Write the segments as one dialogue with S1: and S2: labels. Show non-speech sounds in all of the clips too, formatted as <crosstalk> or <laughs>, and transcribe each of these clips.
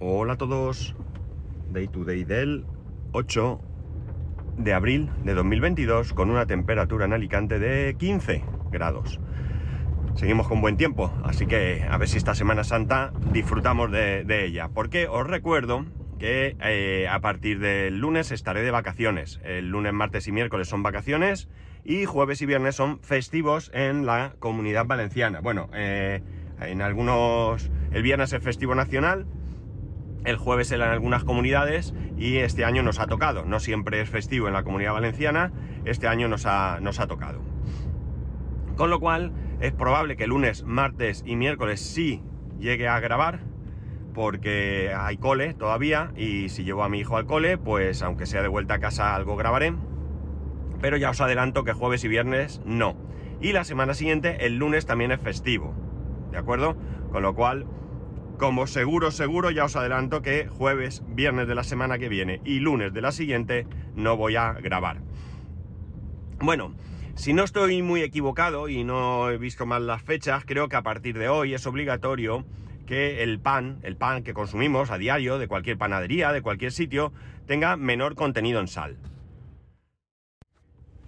S1: Hola a todos. Day to day del 8 de abril de 2022 con una temperatura en Alicante de 15 grados. Seguimos con buen tiempo, así que a ver si esta Semana Santa disfrutamos de, ella. Porque os recuerdo que eh, a partir del lunes estaré de vacaciones. El lunes, martes y miércoles son vacaciones y jueves y viernes son festivos en la comunidad valenciana. Bueno, eh, en algunos... El viernes es festivo nacional, el jueves en algunas comunidades y este año nos ha tocado. No siempre es festivo en la comunidad valenciana, este año nos ha, nos ha tocado. Con lo cual es probable que lunes, martes y miércoles sí llegue a grabar porque hay cole todavía y si llevo a mi hijo al cole, pues aunque sea de vuelta a casa algo grabaré. Pero ya os adelanto que jueves y viernes no. Y la semana siguiente, el lunes también es festivo. ¿De acuerdo? Con lo cual, como seguro, seguro, ya os adelanto que jueves, viernes de la semana que viene y lunes de la siguiente no voy a grabar. Bueno, si no estoy muy equivocado y no he visto mal las fechas, creo que a partir de hoy es obligatorio que el pan, el pan que consumimos a diario de cualquier panadería, de cualquier sitio, tenga menor contenido en sal.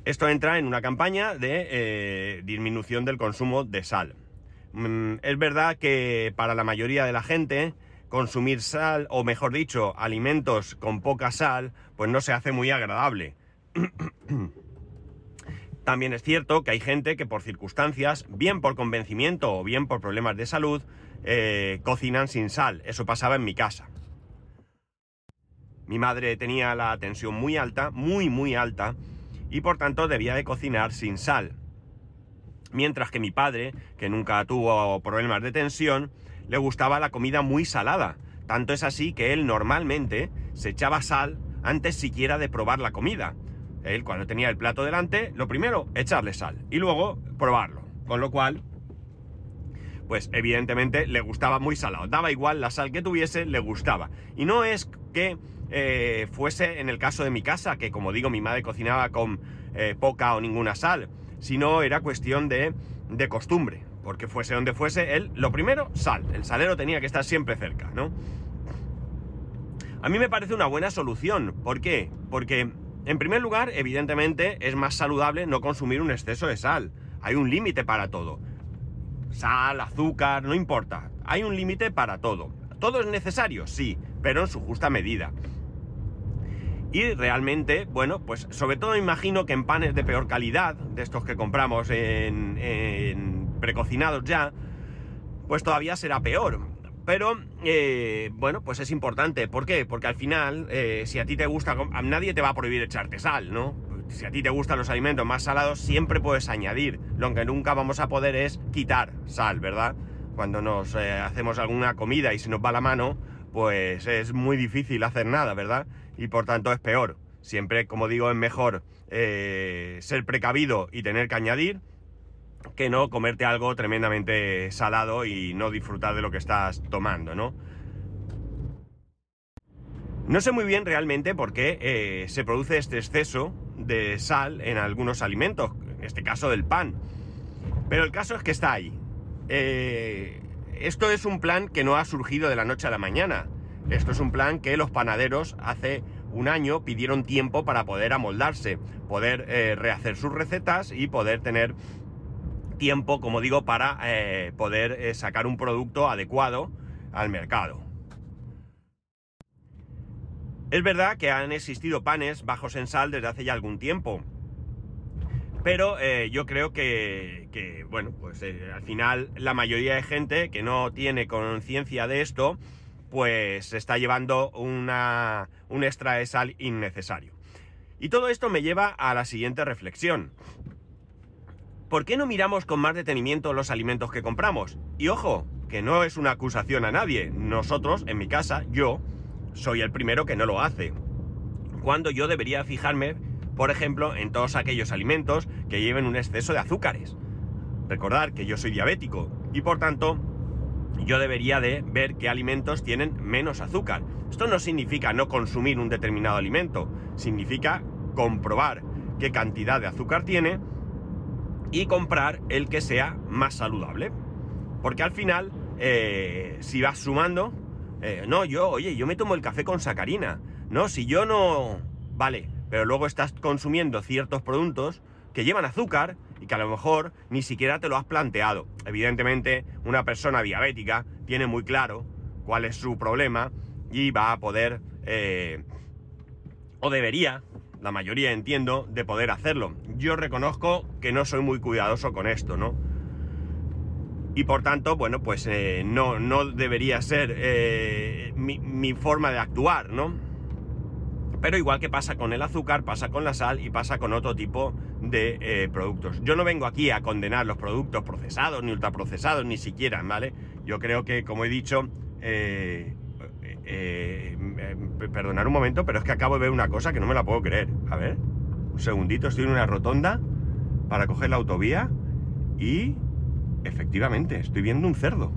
S1: Esto entra en una campaña de eh, disminución del consumo de sal. Mm, es verdad que para la mayoría de la gente consumir sal, o mejor dicho, alimentos con poca sal, pues no se hace muy agradable. <clears throat> También es cierto que hay gente que por circunstancias, bien por convencimiento o bien por problemas de salud, eh, cocinan sin sal. Eso pasaba en mi casa. Mi madre tenía la tensión muy alta, muy muy alta, y por tanto debía de cocinar sin sal. Mientras que mi padre, que nunca tuvo problemas de tensión, le gustaba la comida muy salada. Tanto es así que él normalmente se echaba sal antes siquiera de probar la comida. Él cuando tenía el plato delante, lo primero, echarle sal y luego probarlo. Con lo cual, pues evidentemente le gustaba muy salado. Daba igual la sal que tuviese, le gustaba. Y no es que eh, fuese en el caso de mi casa, que como digo, mi madre cocinaba con eh, poca o ninguna sal, sino era cuestión de, de costumbre. Porque fuese donde fuese, él, lo primero, sal. El salero tenía que estar siempre cerca, ¿no? A mí me parece una buena solución. ¿Por qué? Porque en primer lugar, evidentemente, es más saludable no consumir un exceso de sal. Hay un límite para todo. Sal, azúcar, no importa. Hay un límite para todo. ¿Todo es necesario? Sí, pero en su justa medida. Y realmente, bueno, pues sobre todo imagino que en panes de peor calidad, de estos que compramos en, en precocinados ya, pues todavía será peor. Pero, eh, bueno, pues es importante. ¿Por qué? Porque al final, eh, si a ti te gusta, a nadie te va a prohibir echarte sal, ¿no? Si a ti te gustan los alimentos más salados, siempre puedes añadir. Lo que nunca vamos a poder es quitar sal, ¿verdad? Cuando nos eh, hacemos alguna comida y se nos va la mano, pues es muy difícil hacer nada, ¿verdad? Y por tanto es peor. Siempre, como digo, es mejor ser precavido y tener que añadir que no comerte algo tremendamente salado y no disfrutar de lo que estás tomando, ¿no? No sé muy bien realmente por qué eh, se produce este exceso de sal en algunos alimentos, en este caso del pan. Pero el caso es que está ahí. Eh, esto es un plan que no ha surgido de la noche a la mañana. Esto es un plan que los panaderos hace un año pidieron tiempo para poder amoldarse, poder eh, rehacer sus recetas y poder tener tiempo, como digo, para eh, poder eh, sacar un producto adecuado al mercado. Es verdad que han existido panes bajos en sal desde hace ya algún tiempo, pero yo creo que, bueno, pues al final la mayoría de gente que no tiene conciencia de esto, pues está llevando una, un extra de sal innecesario. Y todo esto me lleva a la siguiente reflexión. ¿por qué no miramos con más detenimiento los alimentos que compramos? Y ojo, que no es una acusación a nadie. Nosotros, en mi casa, yo, soy el primero que no lo hace. Cuando yo debería fijarme, por ejemplo, en todos aquellos alimentos que lleven un exceso de azúcares. Recordar que yo soy diabético y por tanto yo debería de ver qué alimentos tienen menos azúcar. Esto no significa no consumir un determinado alimento, significa comprobar qué cantidad de azúcar tiene y comprar el que sea más saludable. Porque al final, eh, si vas sumando, Eh, no, yo, oye, yo me tomo el café con sacarina. No, si yo no... Vale, pero luego estás consumiendo ciertos productos que llevan azúcar y que a lo mejor ni siquiera te lo has planteado. Evidentemente, una persona diabética tiene muy claro cuál es su problema y va a poder, eh, o debería, la mayoría entiendo, de poder hacerlo. Yo reconozco que no soy muy cuidadoso con esto, ¿no? Y por tanto, bueno, pues eh, no, no debería ser eh, mi, mi forma de actuar, ¿no? Pero igual que pasa con el azúcar, pasa con la sal y pasa con otro tipo de eh, productos. Yo no vengo aquí a condenar los productos procesados ni ultraprocesados, ni siquiera, ¿vale? Yo creo que, como he dicho, eh, eh, perdonar un momento, pero es que acabo de ver una cosa que no me la puedo creer. A ver, un segundito, estoy en una rotonda para coger la autovía y efectivamente estoy viendo un cerdo.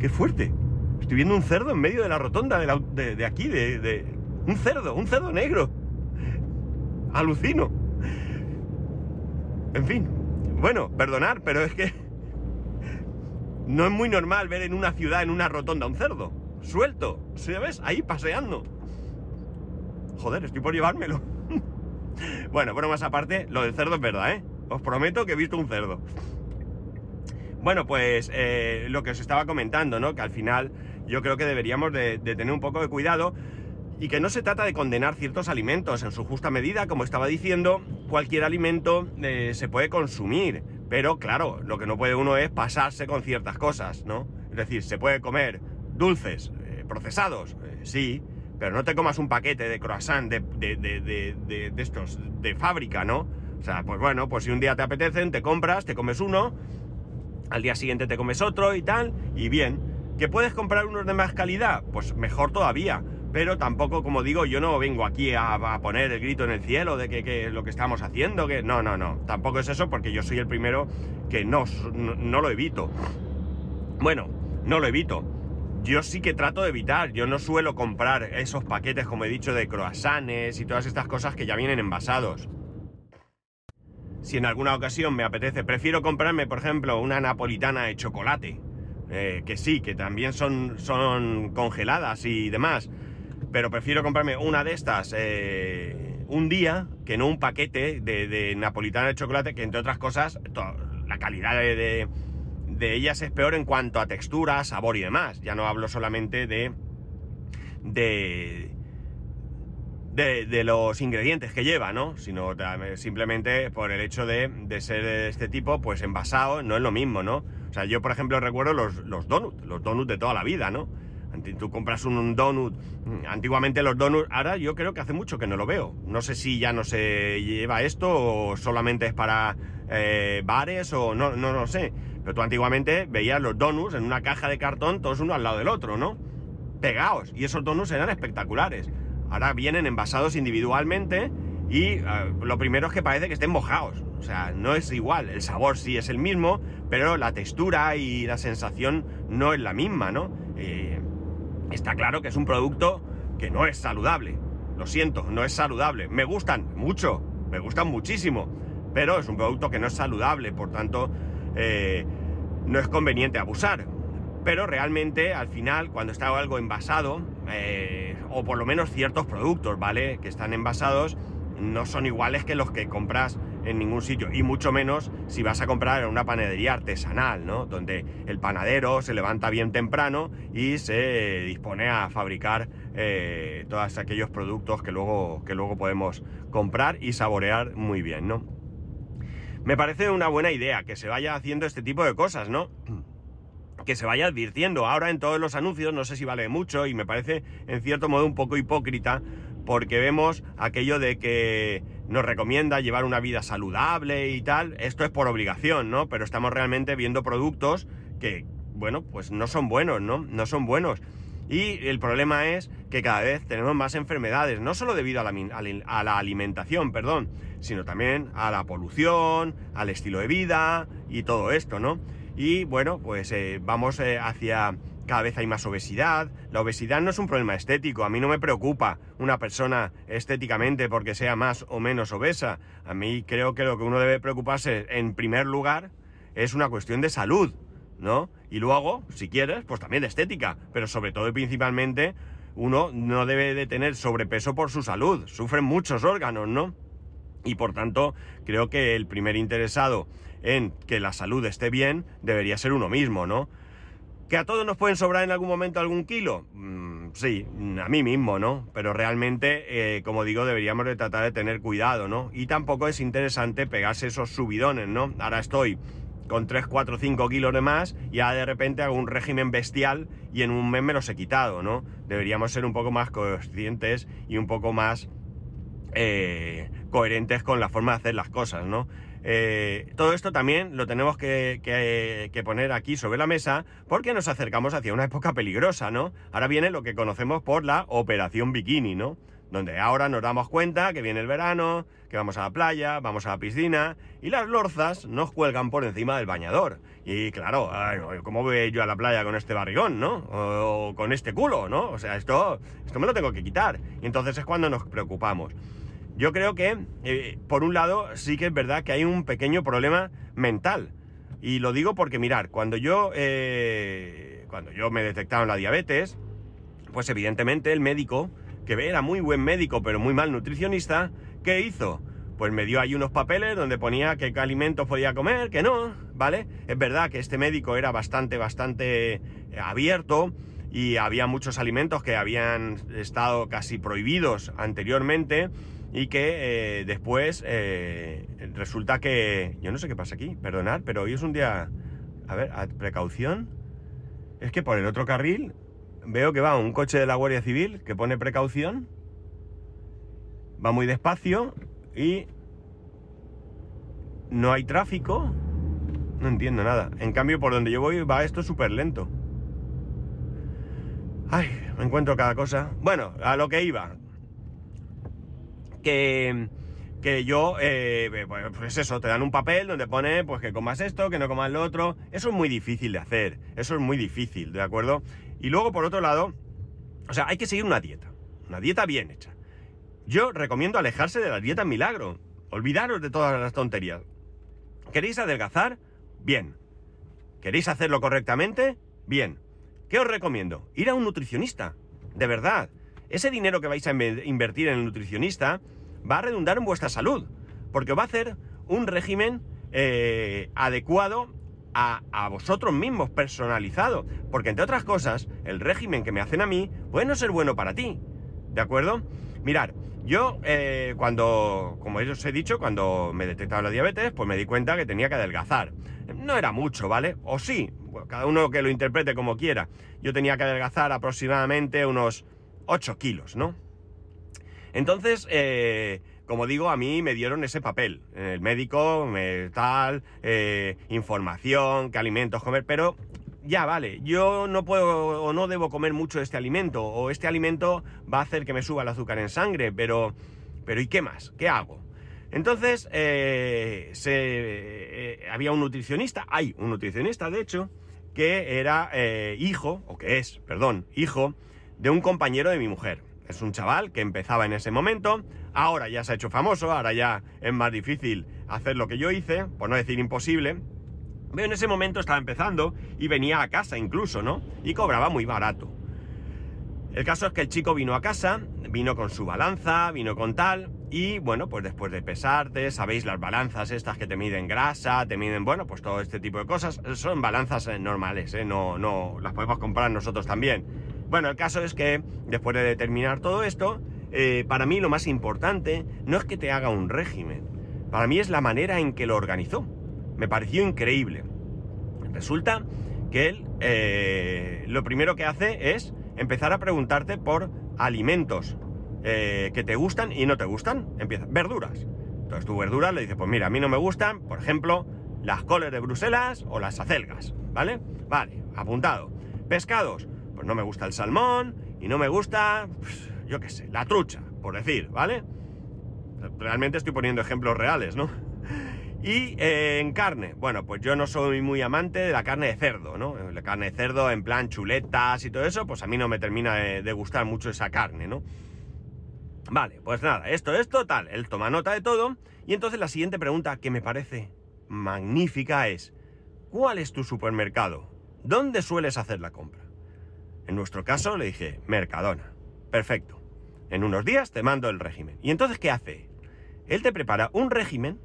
S1: ¡Qué fuerte! Estoy viendo un cerdo en medio de la rotonda de, aquí, de, un cerdo, un cerdo negro. Alucino. En fin. Bueno, perdonar, pero es que <laughs> no es muy normal ver en una ciudad, en una rotonda, un cerdo. Suelto. ¿Sabes? Ahí paseando. Joder, estoy por llevármelo. <laughs> bueno, bueno, más aparte, lo del cerdo es verdad, ¿eh? Os prometo que he visto un cerdo. Bueno, pues eh, lo que os estaba comentando, ¿no? Que al final yo creo que deberíamos de, de, tener un poco de cuidado y que no se trata de condenar ciertos alimentos en su justa medida, como estaba diciendo, cualquier alimento eh, se puede consumir, pero claro, lo que no puede uno es pasarse con ciertas cosas, ¿no? Es decir, se puede comer dulces eh, procesados, eh, sí, pero no te comas un paquete de croissant de, de, de, de, estos de fábrica, ¿no? O sea, pues bueno, pues si un día te apetecen, te compras, te comes uno, al día siguiente te comes otro y tal, y bien. ¿Que puedes comprar unos de más calidad? Pues mejor todavía pero tampoco, como digo, yo no vengo aquí a, poner el grito en el cielo de que, que, lo que estamos haciendo, que no, no, no, tampoco es eso porque yo soy el primero que no, no, lo evito. Bueno, no lo evito. Yo sí que trato de evitar, yo no suelo comprar esos paquetes, como he dicho, de croissants y todas estas cosas que ya vienen envasados. Si en alguna ocasión me apetece, prefiero comprarme, por ejemplo, una napolitana de chocolate, eh, que sí, que también son, son congeladas y demás, pero prefiero comprarme una de estas eh, un día que no un paquete de, de, napolitana de chocolate, que entre otras cosas, la calidad de, de, de, ellas es peor en cuanto a textura, sabor y demás. Ya no hablo solamente de. de. de, los ingredientes que lleva, ¿no? Sino simplemente por el hecho de, ser de este tipo, pues envasado, no es lo mismo, ¿no? O sea, yo por ejemplo recuerdo los, los donuts, los donuts de toda la vida, ¿no? Tú compras un donut. Antiguamente los donuts, ahora yo creo que hace mucho que no lo veo. No sé si ya no se lleva esto o solamente es para eh, bares o no, no lo sé. Pero tú antiguamente veías los donuts en una caja de cartón, todos uno al lado del otro, ¿no? Pegados. Y esos donuts eran espectaculares. Ahora vienen envasados individualmente y uh, lo primero es que parece que estén mojados. O sea, no es igual. El sabor sí es el mismo, pero la textura y la sensación no es la misma, ¿no? Eh, está claro que es un producto que no es saludable. Lo siento, no es saludable. Me gustan mucho, me gustan muchísimo, pero es un producto que no es saludable, por tanto, eh, no es conveniente abusar. Pero realmente, al final, cuando está algo envasado, eh, o por lo menos ciertos productos, ¿vale? Que están envasados, no son iguales que los que compras en ningún sitio, y mucho menos si vas a comprar en una panadería artesanal, ¿no? Donde el panadero se levanta bien temprano y se dispone a fabricar eh, todos aquellos productos que luego, que luego podemos comprar y saborear muy bien, ¿no? Me parece una buena idea que se vaya haciendo este tipo de cosas, ¿no? <clears throat> que se vaya advirtiendo ahora en todos los anuncios, no sé si vale mucho y me parece en cierto modo un poco hipócrita porque vemos aquello de que nos recomienda llevar una vida saludable y tal, esto es por obligación, ¿no? Pero estamos realmente viendo productos que, bueno, pues no son buenos, ¿no? No son buenos. Y el problema es que cada vez tenemos más enfermedades, no solo debido a la, a la, alimentación, perdón, sino también a la polución, al estilo de vida y todo esto, ¿no? Y bueno, pues eh, vamos eh, hacia cada vez hay más obesidad. La obesidad no es un problema estético. A mí no me preocupa una persona estéticamente porque sea más o menos obesa. A mí creo que lo que uno debe preocuparse en primer lugar es una cuestión de salud. ¿no? Y luego, si quieres, pues también de estética, pero sobre todo y principalmente uno no debe de tener sobrepeso por su salud, sufren muchos órganos, ¿no? Y por tanto, creo que el primer interesado en que la salud esté bien debería ser uno mismo, ¿no? ¿Que a todos nos pueden sobrar en algún momento algún kilo? Mm, sí, a mí mismo, ¿no? Pero realmente, eh, como digo, deberíamos de tratar de tener cuidado, ¿no? Y tampoco es interesante pegarse esos subidones, ¿no? Ahora estoy con 3, 4, 5 kilos de más y ya de repente hago un régimen bestial y en un mes me los he quitado, ¿no? Deberíamos ser un poco más conscientes y un poco más eh, coherentes con la forma de hacer las cosas, ¿no? Eh, todo esto también lo tenemos que, poner aquí sobre la mesa porque nos acercamos hacia una época peligrosa, ¿no? Ahora viene lo que conocemos por la operación bikini, ¿no? Donde ahora nos damos cuenta que viene el verano, que vamos a la playa, vamos a la piscina y las lorzas nos cuelgan por encima del bañador. Y claro, ¿cómo voy yo a la playa con este barrigón, no? O, con este culo, ¿no? O sea, esto, esto me lo tengo que quitar. Y entonces es cuando nos preocupamos. Yo creo que, eh, por un lado, sí que es verdad que hay un pequeño problema mental. Y lo digo porque, mirar, cuando yo, eh, cuando yo me detectaron la diabetes, pues evidentemente el médico, que era muy buen médico pero muy mal nutricionista, ¿qué hizo? Pues me dio ahí unos papeles donde ponía qué alimentos podía comer, que no, ¿vale? Es verdad que este médico era bastante, bastante eh, abierto y había muchos alimentos que habían estado casi prohibidos anteriormente y que eh, después eh, resulta que... Yo no sé qué pasa aquí, perdonad, pero hoy es un día... A ver, precaución. Es que por el otro carril veo que va un coche de la Guardia Civil que pone precaución. Va muy despacio y... No hay tráfico. No entiendo nada. En cambio, por donde yo voy va esto súper lento. Ay, me encuentro cada cosa. Bueno, a lo que iba que, que yo, eh, pues eso, te dan un papel donde pone pues que comas esto, que no comas lo otro. Eso es muy difícil de hacer, eso es muy difícil, ¿de acuerdo? Y luego, por otro lado, o sea, hay que seguir una dieta, una dieta bien hecha. Yo recomiendo alejarse de la dieta milagro, olvidaros de todas las tonterías. ¿Queréis adelgazar? Bien. ¿Queréis hacerlo correctamente? Bien. ¿Qué os recomiendo? Ir a un nutricionista, de verdad. Ese dinero que vais a invertir en el nutricionista va a redundar en vuestra salud, porque va a hacer un régimen eh, adecuado a, vosotros mismos, personalizado. Porque entre otras cosas, el régimen que me hacen a mí puede no ser bueno para ti. ¿De acuerdo? Mirar, yo eh, cuando, como os he dicho, cuando me detectaba la diabetes, pues me di cuenta que tenía que adelgazar. No era mucho, ¿vale? O sí, cada uno que lo interprete como quiera. Yo tenía que adelgazar aproximadamente unos 8 kilos, ¿no? Entonces, eh, como digo, a mí me dieron ese papel. El médico, me, tal, eh, información, qué alimentos comer, pero ya vale, yo no puedo o no debo comer mucho este alimento, o este alimento va a hacer que me suba el azúcar en sangre, pero, pero ¿y qué más? ¿Qué hago? Entonces, eh, se, había un nutricionista, hay un nutricionista, de hecho, que era hijo, o que es, perdón, hijo de un compañero de mi mujer. Es un chaval que empezaba en ese momento, ahora ya se ha hecho famoso, ahora ya es más difícil hacer lo que yo hice, por no decir imposible. Pero en ese momento estaba empezando y venía a casa incluso, ¿no? Y cobraba muy barato. El caso es que el chico vino a casa, vino con su balanza, vino con tal, y bueno, pues después de pesarte, sabéis las balanzas estas que te miden grasa, te miden, bueno, pues todo este tipo de cosas, son balanzas eh, normales, ¿eh? No, no, las podemos comprar nosotros también. Bueno, el caso es que después de determinar todo esto, eh, para mí lo más importante no es que te haga un régimen, para mí es la manera en que lo organizó. Me pareció increíble. Resulta que él eh, lo primero que hace es empezar a preguntarte por alimentos eh, que te gustan y no te gustan. Empieza, verduras. Entonces tu verduras le dices, pues mira, a mí no me gustan, por ejemplo, las coles de Bruselas o las acelgas, ¿vale? Vale, apuntado. Pescados, pues no me gusta el salmón y no me gusta, pues, yo qué sé, la trucha, por decir, ¿vale? Realmente estoy poniendo ejemplos reales, ¿no? <laughs> Y eh, en carne, bueno, pues yo no soy muy amante de la carne de cerdo, ¿no? La carne de cerdo en plan chuletas y todo eso, pues a mí no me termina de, gustar mucho esa carne, ¿no? Vale, pues nada, esto, esto, tal, él toma nota de todo y entonces la siguiente pregunta que me parece magnífica es, ¿cuál es tu supermercado? ¿Dónde sueles hacer la compra? En nuestro caso le dije, Mercadona. Perfecto. En unos días te mando el régimen. ¿Y entonces qué hace? Él te prepara un régimen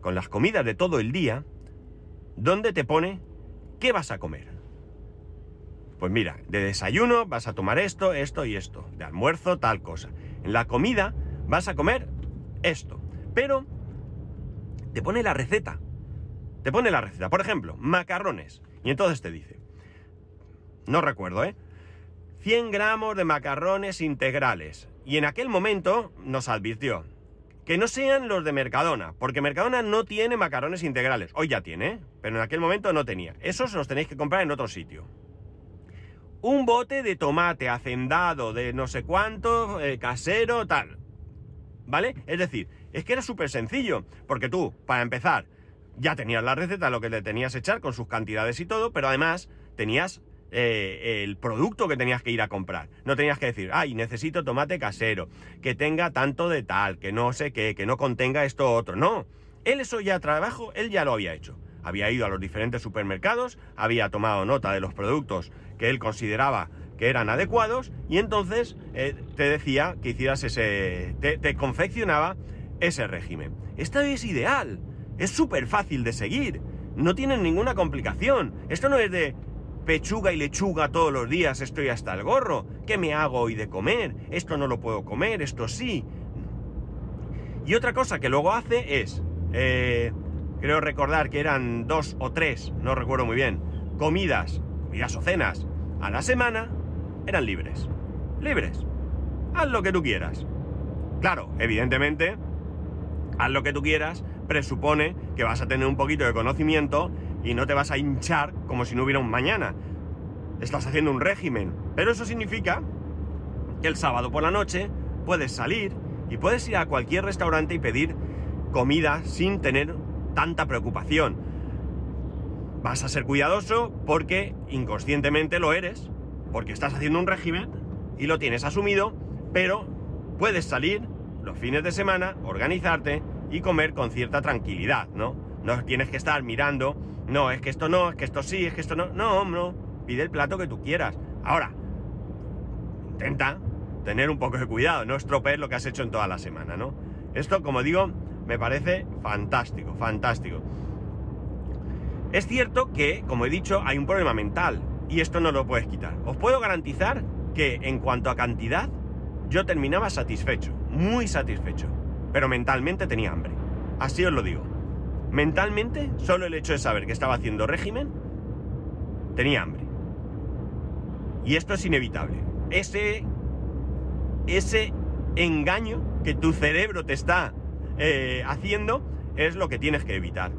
S1: con las comidas de todo el día, donde te pone qué vas a comer. Pues mira, de desayuno vas a tomar esto, esto y esto. De almuerzo, tal cosa. En la comida vas a comer esto. Pero te pone la receta. Te pone la receta. Por ejemplo, macarrones. Y entonces te dice, no recuerdo, ¿eh? 100 gramos de macarrones integrales. Y en aquel momento nos advirtió que no sean los de Mercadona, porque Mercadona no tiene macarrones integrales. Hoy ya tiene, pero en aquel momento no tenía. Esos los tenéis que comprar en otro sitio. Un bote de tomate hacendado de no sé cuánto, eh, casero, tal. ¿Vale? Es decir, es que era súper sencillo, porque tú, para empezar, ya tenías la receta, lo que le tenías que echar con sus cantidades y todo, pero además tenías eh, el producto que tenías que ir a comprar. No tenías que decir, ay, necesito tomate casero, que tenga tanto de tal, que no sé qué, que no contenga esto otro. No, él eso ya trabajo, él ya lo había hecho. Había ido a los diferentes supermercados, había tomado nota de los productos que él consideraba que eran adecuados y entonces eh, te decía que hicieras ese, te, confeccionaba ese régimen. Esto es ideal, es súper fácil de seguir, no tiene ninguna complicación. Esto no es de pechuga y lechuga todos los días, estoy hasta el gorro. ¿Qué me hago hoy de comer? Esto no lo puedo comer, esto sí. Y otra cosa que luego hace es, eh, creo recordar que eran dos o tres, no recuerdo muy bien, comidas, comidas o cenas a la semana, eran libres. Libres. Haz lo que tú quieras. Claro, evidentemente, haz lo que tú quieras, presupone que vas a tener un poquito de conocimiento y no te vas a hinchar como si no hubiera un mañana. Estás haciendo un régimen, pero eso significa que el sábado por la noche puedes salir y puedes ir a cualquier restaurante y pedir comida sin tener tanta preocupación. Vas a ser cuidadoso porque inconscientemente lo eres, porque estás haciendo un régimen y lo tienes asumido, pero puedes salir los fines de semana, organizarte y comer con cierta tranquilidad, ¿no? No tienes que estar mirando, no, es que esto no, es que esto sí, es que esto no, no, no, pide el plato que tú quieras. Ahora, intenta tener un poco de cuidado, no estropees lo que has hecho en toda la semana, ¿no? Esto, como digo, me parece fantástico, fantástico. Es cierto que, como he dicho, hay un problema mental y esto no lo puedes quitar. Os puedo garantizar que en cuanto a cantidad, yo terminaba satisfecho, muy satisfecho pero mentalmente tenía hambre. Así os lo digo. Mentalmente, solo el hecho de saber que estaba haciendo régimen, tenía hambre. Y esto es inevitable. Ese, ese engaño que tu cerebro te está eh, haciendo es lo que tienes que evitar.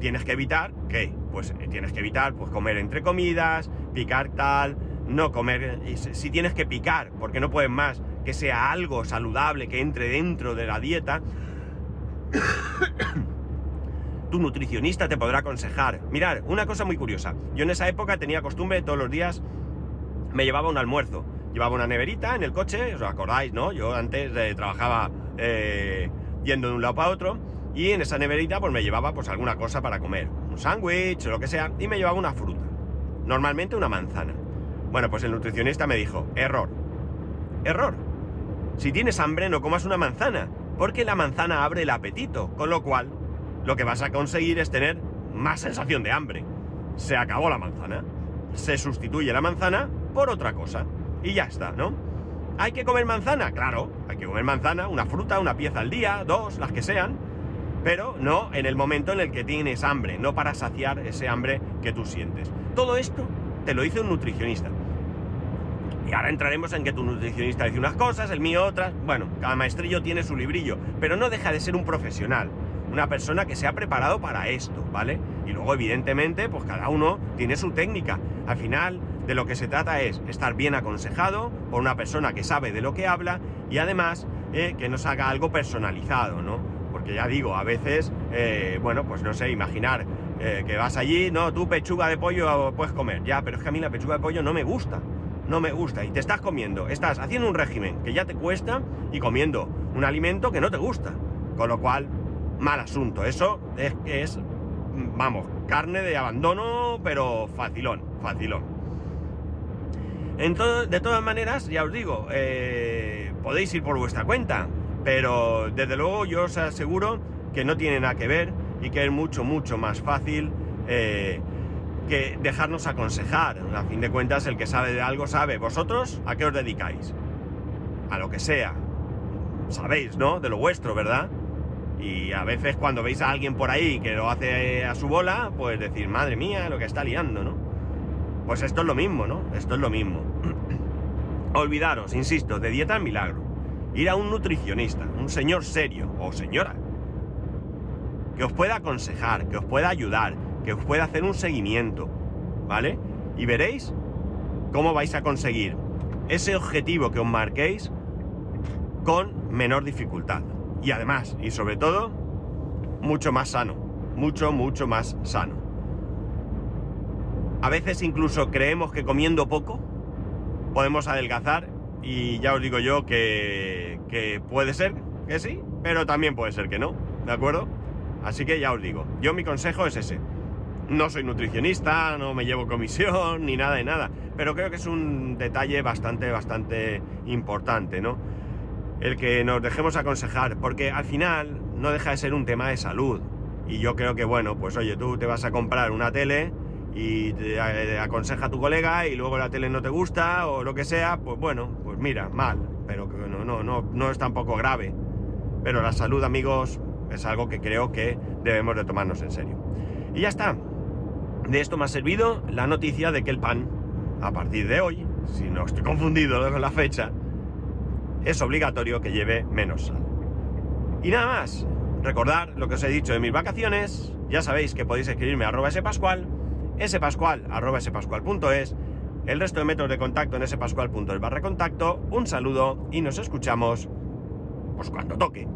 S1: Tienes que evitar, ¿qué? Pues eh, tienes que evitar pues, comer entre comidas, picar tal, no comer... Si tienes que picar, porque no puedes más, que sea algo saludable, que entre dentro de la dieta, tu nutricionista te podrá aconsejar. Mirar, una cosa muy curiosa. Yo en esa época tenía costumbre todos los días me llevaba un almuerzo. Llevaba una neverita en el coche, os acordáis, ¿no? Yo antes eh, trabajaba eh, yendo de un lado para otro y en esa neverita pues me llevaba pues alguna cosa para comer, un sándwich o lo que sea, y me llevaba una fruta. Normalmente una manzana. Bueno, pues el nutricionista me dijo, error, error. Si tienes hambre, no comas una manzana, porque la manzana abre el apetito, con lo cual lo que vas a conseguir es tener más sensación de hambre. Se acabó la manzana. Se sustituye la manzana por otra cosa. Y ya está, ¿no? ¿Hay que comer manzana? Claro, hay que comer manzana, una fruta, una pieza al día, dos, las que sean, pero no en el momento en el que tienes hambre, no para saciar ese hambre que tú sientes. Todo esto te lo dice un nutricionista. Y ahora entraremos en que tu nutricionista dice unas cosas, el mío otras. Bueno, cada maestrillo tiene su librillo, pero no deja de ser un profesional, una persona que se ha preparado para esto, ¿vale? Y luego, evidentemente, pues cada uno tiene su técnica. Al final, de lo que se trata es estar bien aconsejado por una persona que sabe de lo que habla y además eh, que nos haga algo personalizado, ¿no? Porque ya digo, a veces, eh, bueno, pues no sé, imaginar eh, que vas allí, no, tú pechuga de pollo puedes comer, ya, pero es que a mí la pechuga de pollo no me gusta no me gusta y te estás comiendo, estás haciendo un régimen que ya te cuesta y comiendo un alimento que no te gusta. Con lo cual, mal asunto. Eso es, es vamos, carne de abandono, pero facilón, facilón. de todas maneras, ya os digo, eh, podéis ir por vuestra cuenta, pero desde luego yo os aseguro que no tiene nada que ver y que es mucho, mucho más fácil eh, que dejarnos aconsejar. A fin de cuentas, el que sabe de algo sabe. ¿Vosotros a qué os dedicáis? A lo que sea. Sabéis, ¿no? De lo vuestro, ¿verdad? Y a veces cuando veis a alguien por ahí que lo hace a su bola, pues decir, madre mía, lo que está liando, ¿no? Pues esto es lo mismo, ¿no? Esto es lo mismo. <clears throat> Olvidaros, insisto, de dieta al milagro. Ir a un nutricionista, un señor serio o señora, que os pueda aconsejar, que os pueda ayudar, que os pueda hacer un seguimiento, ¿vale? Y veréis cómo vais a conseguir ese objetivo que os marquéis con menor dificultad. Y además, y sobre todo, mucho más sano. Mucho, mucho más sano. A veces incluso creemos que comiendo poco podemos adelgazar y ya os digo yo que, que puede ser que sí, pero también puede ser que no, ¿de acuerdo? Así que ya os digo, yo mi consejo es ese. No soy nutricionista, no me llevo comisión, ni nada de nada, pero creo que es un detalle bastante, bastante importante, ¿no? El que nos dejemos aconsejar, porque al final no deja de ser un tema de salud. Y yo creo que, bueno, pues oye, tú te vas a comprar una tele y te eh, aconseja tu colega y luego la tele no te gusta o lo que sea, pues bueno, pues mira, mal, pero no, no, no, no es tampoco grave. Pero la salud, amigos, es algo que creo que debemos de tomarnos en serio. Y ya está. De esto me ha servido la noticia de que el pan, a partir de hoy, si no estoy confundido con la fecha, es obligatorio que lleve menos sal. Y nada más, recordar lo que os he dicho de mis vacaciones, ya sabéis que podéis escribirme a arroba spascual, spascual arroba spascual.es, el resto de métodos de contacto en spascual.es barra contacto, un saludo y nos escuchamos pues cuando toque.